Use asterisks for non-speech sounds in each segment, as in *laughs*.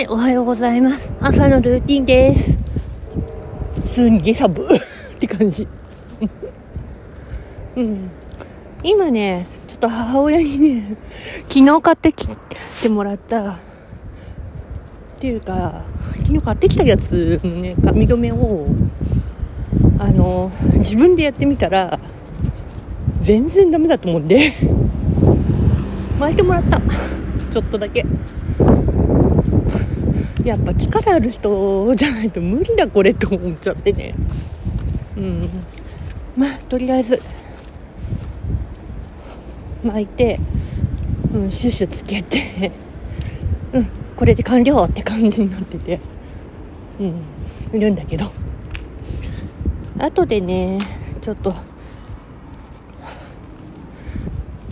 はい、おはようございます。朝のルーティンです。すんげえ寒 *laughs* って感じ。うん。今ね、ちょっと母親にね、昨日買ってきてもらった、っていうか、昨日買ってきたやつ、ね、髪留めを、あの、自分でやってみたら、全然ダメだと思うんで、巻いてもらった。ちょっとだけ。やっぱ力ある人じゃないと無理だこれと思っちゃってね。うん。まあとりあえず巻いて、うん、シュッシュつけて *laughs* うんこれで完了って感じになってて。うんいるんだけど。後でねちょっと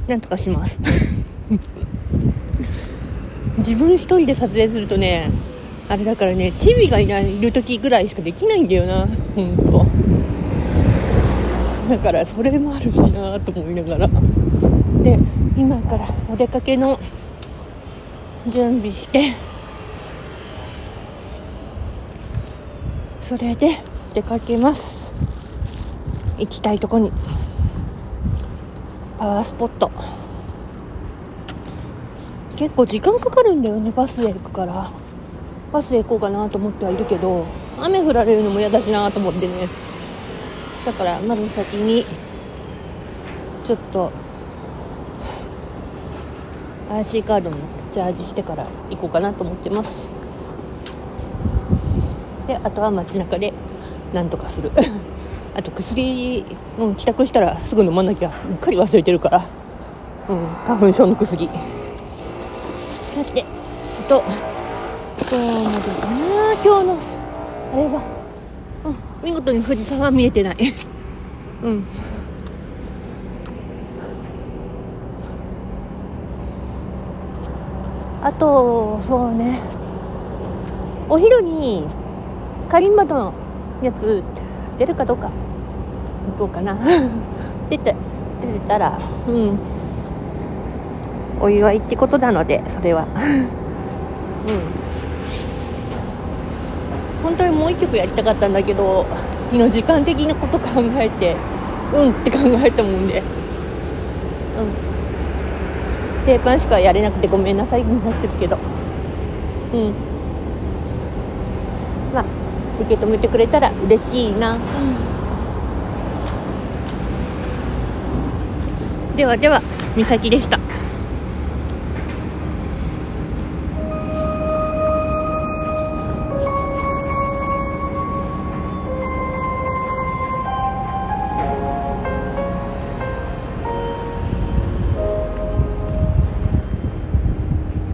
なんとかします。*laughs* 自分一人で撮影するとねあれだからねチビがいないる時ぐらいしかできないんだよな本当。だからそれもあるしなと思いながら。で今からお出かけの準備して。それで出かけます。行きたいとこに。パワースポット。結構時間かかるんだよねバスで行くから。バスで行こうかなと思ってはいるけど雨降られるのも嫌だしなと思ってね。だからまず先にちょっと IC カードもチャージしてから行こうかなと思ってます。であとは街中でなんとかする。*laughs* あと薬、うん、帰宅したらすぐ飲まなきゃうっかり忘れてるから、うん、花粉症の薬。さてあと今日までかな今日のあれは、うん、見事に富士山は見えてない。うん。あとそうね。お昼にカリンバのやつ出るかどうか。どうかな。*laughs* 出て出てたらうん。お祝いってことなのでそれは。*laughs* うん。本当にもう一曲やりたかったんだけど昨日時間的なこと考えてうんって考えたもんで。うん。ステーパンしかやれなくてごめんなさいになってるけど。うん。まあ受け止めてくれたら嬉しいな、ではでは美咲でした。